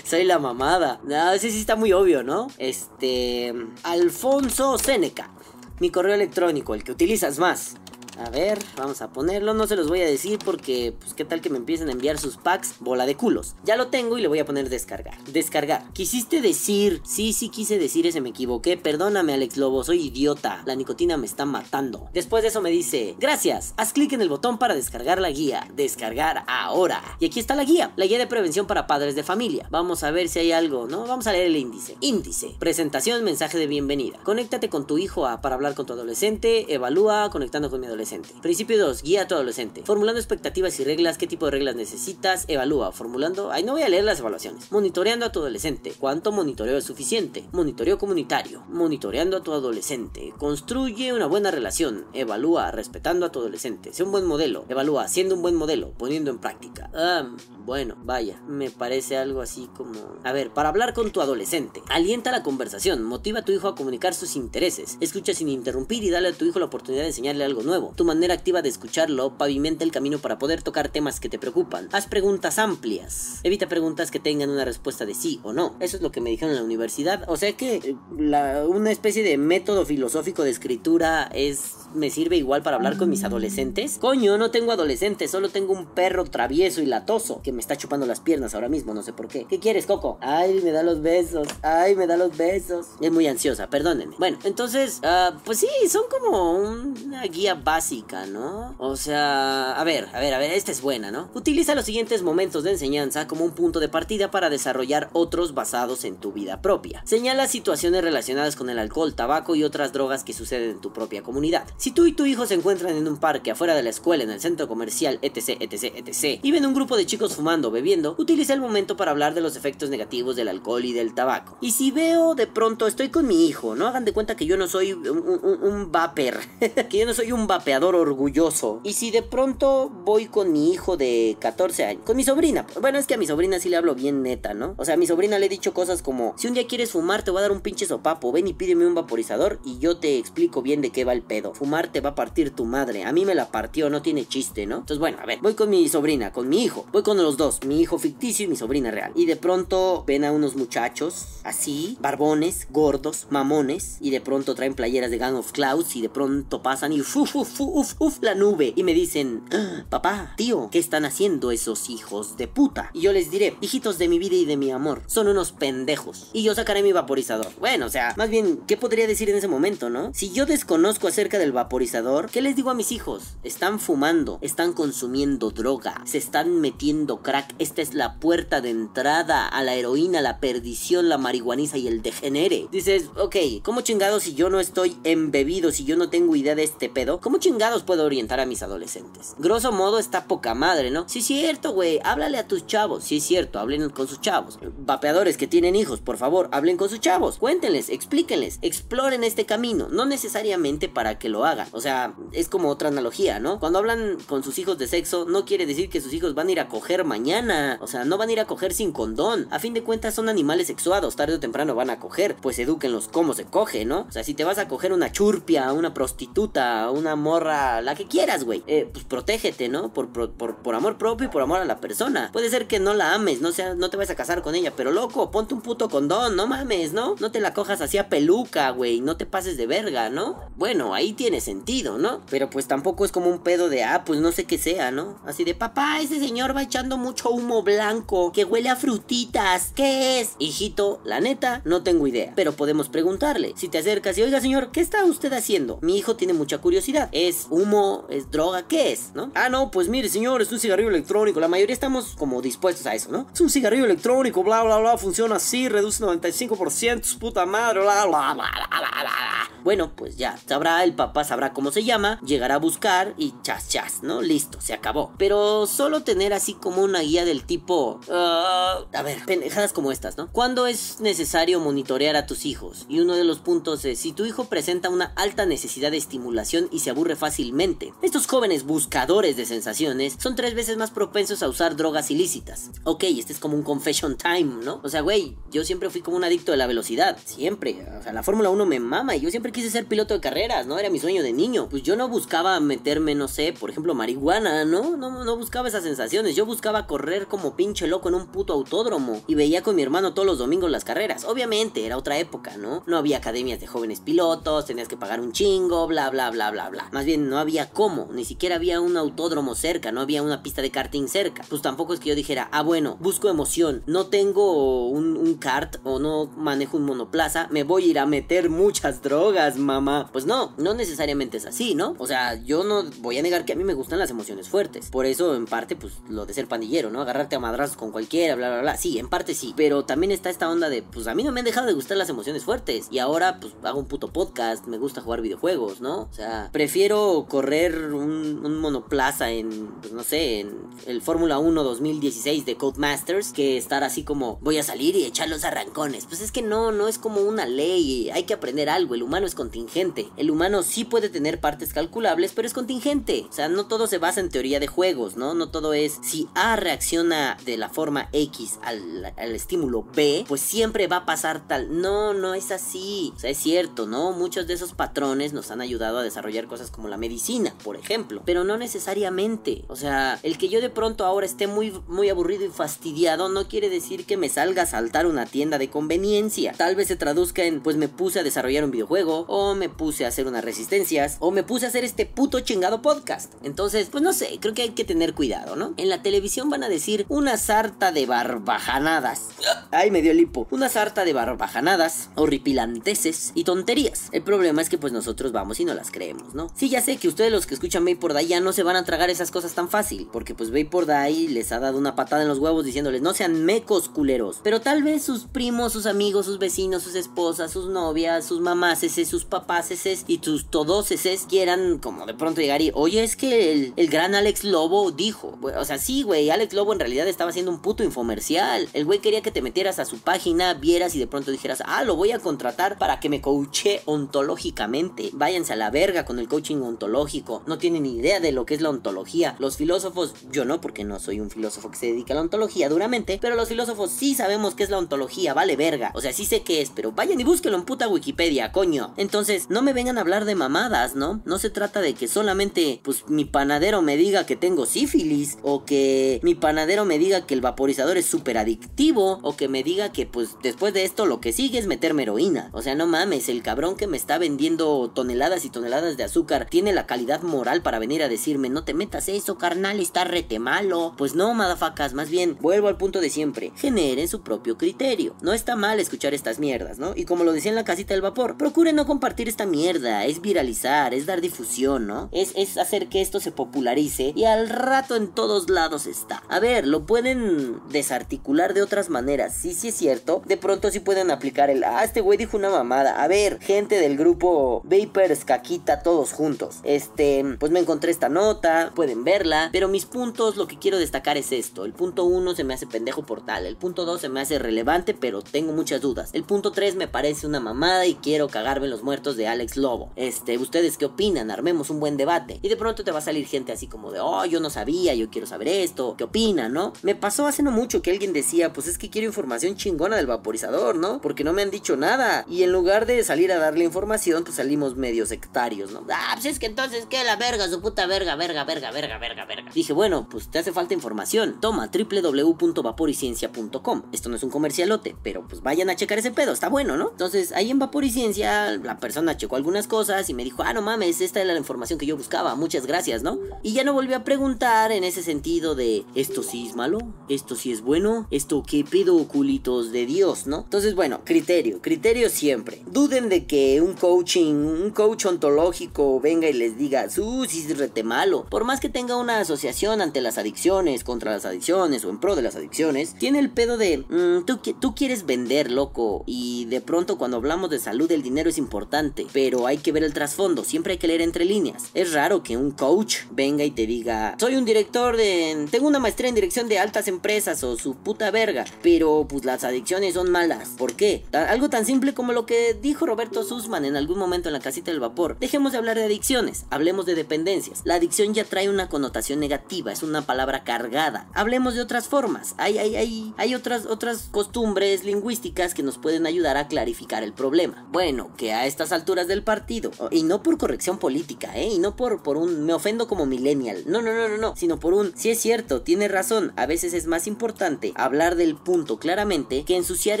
Soy la mamada. No, ese sí está muy obvio, ¿no? Este. Alfonso Seneca. Mi correo electrónico, el que utilizas más. A ver, vamos a ponerlo. No se los voy a decir porque, pues, qué tal que me empiecen a enviar sus packs. Bola de culos. Ya lo tengo y le voy a poner descargar. Descargar. Quisiste decir. Sí, sí, quise decir ese, me equivoqué. Perdóname, Alex Lobo, soy idiota. La nicotina me está matando. Después de eso me dice: Gracias. Haz clic en el botón para descargar la guía. Descargar ahora. Y aquí está la guía. La guía de prevención para padres de familia. Vamos a ver si hay algo, ¿no? Vamos a leer el índice. Índice. Presentación, mensaje de bienvenida. Conéctate con tu hijo para hablar con tu adolescente. Evalúa conectando con mi adolescente. Principio 2. Guía a tu adolescente. Formulando expectativas y reglas. ¿Qué tipo de reglas necesitas? Evalúa. Formulando. Ay, no voy a leer las evaluaciones. Monitoreando a tu adolescente. ¿Cuánto monitoreo es suficiente? Monitoreo comunitario. Monitoreando a tu adolescente. Construye una buena relación. Evalúa. Respetando a tu adolescente. Sé un buen modelo. Evalúa. Siendo un buen modelo. Poniendo en práctica. Ah, bueno, vaya. Me parece algo así como. A ver, para hablar con tu adolescente. Alienta la conversación. Motiva a tu hijo a comunicar sus intereses. Escucha sin interrumpir y dale a tu hijo la oportunidad de enseñarle algo nuevo. Tu manera activa de escucharlo pavimenta el camino para poder tocar temas que te preocupan. Haz preguntas amplias. Evita preguntas que tengan una respuesta de sí o no. Eso es lo que me dijeron en la universidad. O sea que eh, una especie de método filosófico de escritura es me sirve igual para hablar con mis adolescentes. Coño, no tengo adolescentes, solo tengo un perro travieso y latoso me está chupando las piernas ahora mismo, no sé por qué. ¿Qué quieres, Coco? Ay, me da los besos. Ay, me da los besos. Es muy ansiosa, perdónenme. Bueno, entonces, ah, pues sí, son como una guía básica, ¿no? O sea, a ver, a ver, a ver, esta es buena, ¿no? Utiliza los siguientes momentos de enseñanza como un punto de partida para desarrollar otros basados en tu vida propia. Señala situaciones relacionadas con el alcohol, tabaco y otras drogas que suceden en tu propia comunidad. Si tú y tu hijo se encuentran en un parque afuera de la escuela, en el centro comercial, etc, etc, etc, y ven un grupo de chicos fumando, bebiendo, utiliza el momento para hablar de los efectos negativos del alcohol y del tabaco. Y si veo de pronto, estoy con mi hijo, no hagan de cuenta que yo no soy un, un, vapor, que yo no soy un vapeador orgulloso. Y si de pronto voy con mi hijo de 14 años, con mi sobrina, bueno, es que a mi sobrina sí le hablo bien neta, ¿no? O sea, a mi sobrina le he dicho cosas como, si un día quieres fumar, te voy a dar un pinche sopapo, ven y pídeme un vaporizador y yo te explico bien de qué va el pedo. Fumar te va a partir tu madre, a mí me la partió, no tiene chiste, ¿no? Entonces, bueno, a ver, voy con mi sobrina, con mi hijo, voy con los dos, mi hijo ficticio y mi sobrina real. Y de pronto ven a unos muchachos así, barbones, gordos, mamones, y de pronto traen playeras de Gang of Clouds y de pronto pasan y uf, uf, uf, uf, la nube. Y me dicen, "Ah, papá, tío, ¿qué están haciendo esos hijos de puta? Y yo les diré, hijitos de mi vida y de mi amor, son unos pendejos. Y yo sacaré mi vaporizador. Bueno, o sea, más bien, ¿qué podría decir en ese momento, no? Si yo desconozco acerca del vaporizador, ¿qué les digo a mis hijos? Están fumando, están consumiendo droga, se están metiendo crack. Esta es la puerta de entrada a la heroína, la perdición, la marihuaniza y el degenere. Dices, ok, ¿cómo chingado si yo no estoy embebido, si yo no tengo idea de este pedo? ¿Cómo chingados chingados puedo orientar a mis adolescentes? Grosso modo está poca madre, ¿no? Sí es cierto, güey, háblale a tus chavos. Sí es cierto, hablen con sus chavos. Vapeadores que tienen hijos, por favor, hablen con sus chavos. Cuéntenles, explíquenles, exploren este camino. No necesariamente para que lo hagan. O sea, es como otra analogía, ¿no? Cuando hablan con sus hijos de sexo, no quiere decir que sus hijos van a ir a coger mañana. O sea, no van a ir a coger sin condón. A fin de cuentas son animales sexuados, tarde o temprano van a coger. Pues edúquenlos cómo se coge, ¿no? O sea, si te vas a coger una churpia, una prostituta, una morra, la que quieras, güey. Eh, pues protégete, ¿no? Por, por, por, amor propio y por amor a la persona. Puede ser que no la ames, no, sea, no te vas a casar con ella, pero loco, ponte un puto condón, no mames, ¿no? No te la cojas así a peluca, güey, no te pases de verga, ¿no? Bueno, ahí tiene sentido, ¿no? Pero pues tampoco es como un pedo de, ah, pues no sé qué sea, ¿no? Así de, papá, ese señor va echando mucho humo blanco que huele a frutitas, ¿qué es? Hijito, la neta, no tengo idea, pero podemos preguntarle. Si te acercas y, oiga, señor, ¿qué está usted haciendo? Mi hijo tiene mucha curiosidad. ¿Es humo? ¿Es droga? ¿Qué es? ¿No? Ah, no, pues mire, señor, es un cigarrillo electrónico. La mayoría estamos como dispuestos a eso, ¿no? Es un cigarrillo electrónico, bla, bla, bla, funciona así, reduce 95%, puta madre, bla, bla, bla, bla, bla, bla. Bueno, pues ya, sabrá, el papá sabrá cómo se llama, llegará a buscar y chas, chas, ¿no? Listo, se acabó. Pero solo tener así como una guía del tipo... ah, a ver, pendejadas como estas, ¿no? ¿Cuándo es necesario monitorear a tus hijos? Y uno de los puntos es, si tu hijo presenta una alta necesidad de estimulación y se aburre fácilmente. Estos jóvenes buscadores de sensaciones son tres veces más propensos a usar drogas ilícitas. Ok, este es como un confession time, ¿no? O sea, güey, yo siempre fui como un adicto de la velocidad, siempre. O sea, la Fórmula 1 me mama y yo siempre quise ser piloto de carreras, ¿no? Era mi sueño de niño. Pues yo no buscaba meterme, no sé, por ejemplo, marihuana, ¿no? No, no buscaba esas sensaciones. Yo buscaba correr como pinche loco en un puto autódromo. Y veía con mi hermano todos los domingos las carreras. Obviamente, era otra época, ¿no? No había academias de jóvenes pilotos, tenías que pagar un chingo, bla, bla, bla, bla, bla. Más bien, no había cómo. Ni siquiera había un autódromo cerca, no había una pista de karting cerca. Pues tampoco es que yo dijera, ah, bueno, busco emoción. No tengo un, un kart o no manejo un monoplaza. Me voy a ir a meter muchas drogas, mamá. Pues no, no necesariamente es así, ¿no? O sea, yo no voy a negar que a mí me gustan las emociones fuertes. Por eso, en parte, pues lo de ser pandillero, ¿no? Agarrarte a madrazos con cualquiera, bla, bla, bla. Sí, en parte sí. Pero también está esta onda de, pues a mí no me han dejado de gustar las emociones fuertes. Y ahora, pues hago un puto podcast, me gusta jugar videojuegos, ¿no? O sea, prefiero correr un, monoplaza en, pues no sé, en el Fórmula 1 2016 de Codemasters que estar así como voy a salir y echar los arrancones. Pues es que no, no es como una ley. Hay que aprender algo. El humano es contingente. El humano sí puede tener partes calculables, pero es contingente. O sea, no todo se basa en teoría de juegos, ¿no? No todo es si A reacciona de la forma X al, al estímulo B, pues siempre va a pasar tal. No, no es así. O sea, es cierto, ¿no? Muchos de esos patrones nos han ayudado a desarrollar cosas como la medicina, por ejemplo. Pero no necesariamente. O sea, el que yo de pronto ahora esté muy, muy aburrido y fastidiado no quiere decir que me salga a saltar una tienda de conveniencia. Tal vez se traduzca en, pues me puse a desarrollar un videojuego, o me puse a hacer unas resistencias, o me puse a hacer este puto chingado podcast. Entonces, pues no sé, creo que hay que tener cuidado, ¿no? En la televisión van a decir una sarta de barbajanadas. Ay, me dio el hipo. Una sarta de barbajanadas, horripilanteses y tonterías. El problema es que pues nosotros vamos y no las creemos, ¿no? Sí, ya sé que ustedes los que escuchan Vapor Day ya no se van a tragar esas cosas tan fácil, porque pues Vapor Day les ha dado una patada en los huevos diciéndoles no sean mecos culeros. Pero tal vez sus primos, sus amigos, sus vecinos, sus esposas, sus novias, sus mamás, ese, sus papás, ese y sus todos quieran como de pronto llegar y, oye, es que el, el gran Alex Lobo dijo, o sea, sí, güey, Alex Lobo en realidad estaba haciendo un puto infomercial. El güey quería que te metieras a su página, vieras y de pronto dijeras, ah, lo voy a contratar para que me coache ontológicamente. Váyanse a la verga con el coaching ontológico. No tienen ni idea de lo que es la ontología. Los filósofos, yo no, porque no soy un filósofo que se dedica a la ontología duramente, pero los filósofos sí sabemos qué es la ontología, vale verga. O sea, sí sé qué es, pero vayan y búsquenlo en puta Wikipedia, coño. Entonces, no me vengan a hablar de mamadas, ¿no? No se trata de que solamente, pues, mi panadero me diga que tengo sífilis, o que mi panadero me diga que el vaporizador es súper adictivo, o que me diga que, pues, después de esto lo que sigue es meterme heroína. O sea, no mames, el cabrón que me está vendiendo toneladas y toneladas de azúcar tiene la calidad moral para venir a decirme, no te metas eso, carnal, está rete malo. Pues no, madafacas, más bien, vuelvo al punto de siempre, generen su propio criterio. No está mal escuchar estas mierdas, ¿no? Y como lo decía en la casita del vapor, procure no compartir esta mierda, es viralizar, es dar difusión, ¿no? Es, es hacer que esto se popularice y al rato en todos lados está. A ver, lo pueden desarticular de otras maneras, sí, sí es cierto. De pronto sí pueden aplicar el, ah, este güey dijo una mamada. A ver, gente del grupo Vapers Caquita, todos juntos. Este, pues me encontré esta nota, pueden verla, pero mis puntos, lo que quiero destacar es esto. El punto 1 se me hace pendejo por tal, el punto 2 se me hace relevante, pero tengo muchas dudas. El punto 3 me parece una mamada y quiero cagarme los muertos de Alex Lobo. Este, ¿ustedes qué opinan? Armemos un buen debate. Y de pronto te va a salir gente así como de, oh, yo no sabía, yo quiero saber esto, ¿qué opinan, no? Me pasó hace no mucho que alguien decía, pues es que quiero información chingona del vaporizador, ¿no? Porque no me han dicho nada. Y en lugar de salir a darle información, pues salimos medio sectarios, ¿no? Ah, pues es que entonces, ¿qué la verga? Su puta verga, verga, verga, verga, verga, verga. Dije, bueno, pues te hace falta información. Toma, www.vaporiciencia.com. Esto no es un comercialote, pero pues vayan a checar ese pedo, está bueno, ¿no? Entonces, ahí en Vaporiciencia, la persona checó algunas cosas y me dijo, ah, no mames, esta era la información que yo buscaba, muchas gracias, ¿no? Y ya no volví a preguntar en ese sentido de, esto sí es malo, esto sí es bueno, esto qué pedo culitos de Dios, ¿no? Entonces, bueno, criterio, criterio siempre. Duden de que un coaching, un coach ontológico venga y les diga, su, es rete malo. Por más que tenga una asociación ante las adicciones, contra las adicciones o en pro de las adicciones, tiene el pedo de, mm, tú, tú quieres vender, loco, y de pronto cuando hablamos de salud el dinero es importante, pero hay que ver el trasfondo, siempre hay que leer entre líneas. Es raro que un coach venga y te diga, soy un director de, tengo una maestría en dirección de altas empresas o su puta verga, pero pues las adicciones son malas. ¿Por qué? Algo tan simple como lo que dijo Roberto Sussman en algún momento en la casita del vapor. Dejemos de hablar de adicciones, hablemos de dependencias. La adicción ya trae una connotación negativa, es una palabra cargada. Hablemos de otras formas. Hay, hay, hay, hay otras, otras costumbres lingüísticas que nos pueden ayudar a clarificar el problema. Bueno, que a estas alturas del partido, y no por corrección política, ¿eh? Y no por, por un me ofendo como millennial. No, no, no, no, no. Sino por un, si es cierto, tiene razón. A veces es más importante hablar del punto claramente que ensuciar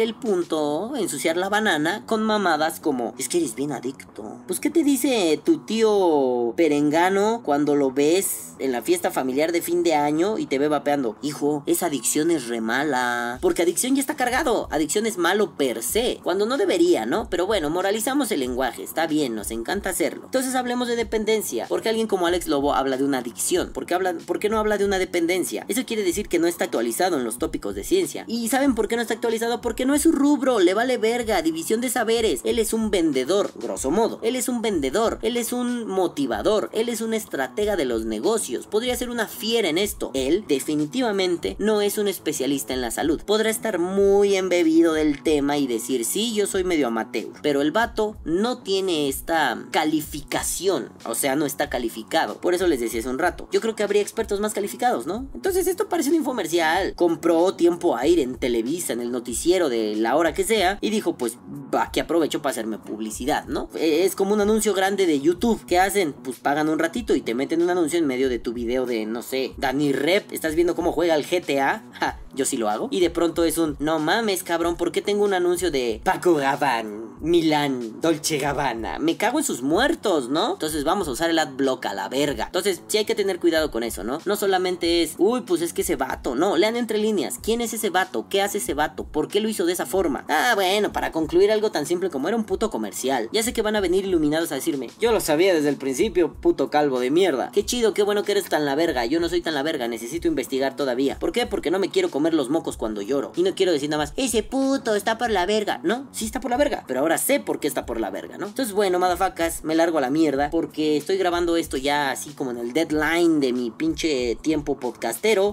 el punto, ensuciar la banana con mamadas como, es que eres bien adicto. Pues, ¿qué te dice tu tío perengano cuando lo ves en la fiesta familiar de fin de año y te ve vapeando? Hijo, esa adicción es re mala. Porque adicción ya está cargado. Adicción es malo per se. Cuando no debería, ¿no? Pero bueno, moralizamos el lenguaje. Está bien, nos encanta hacerlo. Entonces hablemos de dependencia. Porque alguien como Alex Lobo habla de una adicción. ¿Por qué, habla, ¿Por qué no habla de una dependencia? Eso quiere decir que no está actualizado en los tópicos de ciencia. ¿Y saben por qué no está actualizado? Porque no es su rubro. Le vale verga. División de saberes. Él es un vendedor, grosso modo. Él es un vendedor. Él es un motivador. Él es un estratega de los negocios. Podría ser una fiera en esto. Él definitivamente no es un especialista en la salud. Podrá estar muy embebido del tema y decir, sí, yo soy medio amateur. Pero el vato no tiene esta calificación. O sea, no está calificado. Por eso les decía hace un rato. Yo creo que habría expertos más calificados, ¿no? Entonces esto parece un infomercial. Compró tiempo aire en Televisa, en el noticiero de la hora que sea. Y dijo, pues, va, que aprovecho para hacerme publicidad, ¿no? Eh, Es como un anuncio grande de YouTube. ¿Qué hacen? Pues pagan un ratito y te meten un anuncio en medio de tu video de, no sé, Dani Rep. ¿Estás viendo cómo juega el GTA? Ja, yo sí lo hago. Y de pronto es un, no mames, cabrón, ¿por qué tengo un anuncio de Paco Rabanne, Milán, Dolce Gabbana? Me cago en sus muertos, ¿no? Entonces vamos a usar el adblock a la verga. Entonces sí hay que tener cuidado con eso, ¿no? No solamente es, uy, pues es que ese vato, no, lean entre líneas. ¿Quién es ese vato? ¿Qué hace ese vato? ¿Por qué lo hizo de esa forma? Ah, bueno, para concluir algo tan simple como era un puto comercial. Ya sé que van a venir iluminados a decirme, yo lo sabía desde el principio, puto calvo de mierda. Qué chido, qué bueno que eres tan la verga. Yo no soy tan la verga, necesito investigar todavía. ¿Por qué? Porque no me quiero comer los mocos cuando lloro. Y no quiero decir nada más, ese puto está por la verga. No, sí está por la verga, pero ahora sé por qué está por la verga, ¿no? Entonces, bueno, madafacas, me largo a la mierda porque estoy grabando esto ya así como en el deadline de mi pinche tiempo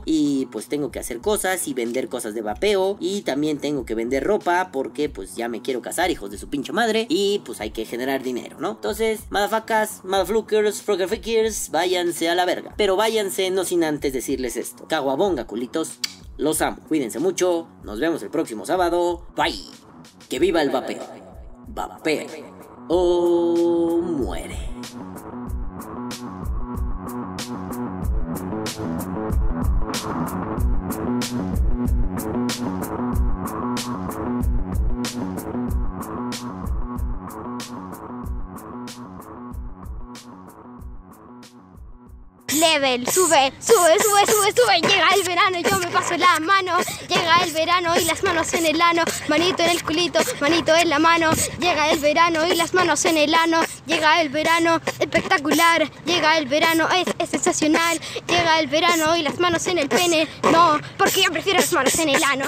y pues tengo que hacer cosas y vender cosas de vapeo y también tengo que vender ropa porque pues ya me quiero casar, hijos de su pinche madre y pues hay que generar dinero, ¿no? Entonces, madafacas, madaflukers, froggerfikers, váyanse a la verga. Pero váyanse no sin antes decirles esto. Caguabonga, culitos. Los amo. Cuídense mucho. Nos vemos el próximo sábado. Bye. Que viva el vapeo. Vapeo. O muere. Thank you. Level, sube, sube, sube, sube, sube. Llega el verano, yo me paso la mano. Llega el verano y las manos en el ano. Manito en el culito, manito en la mano. Llega el verano y las manos en el ano. Llega el verano, espectacular. Llega el verano, es, es sensacional. Llega el verano y las manos en el pene. No, porque yo prefiero las manos en el ano.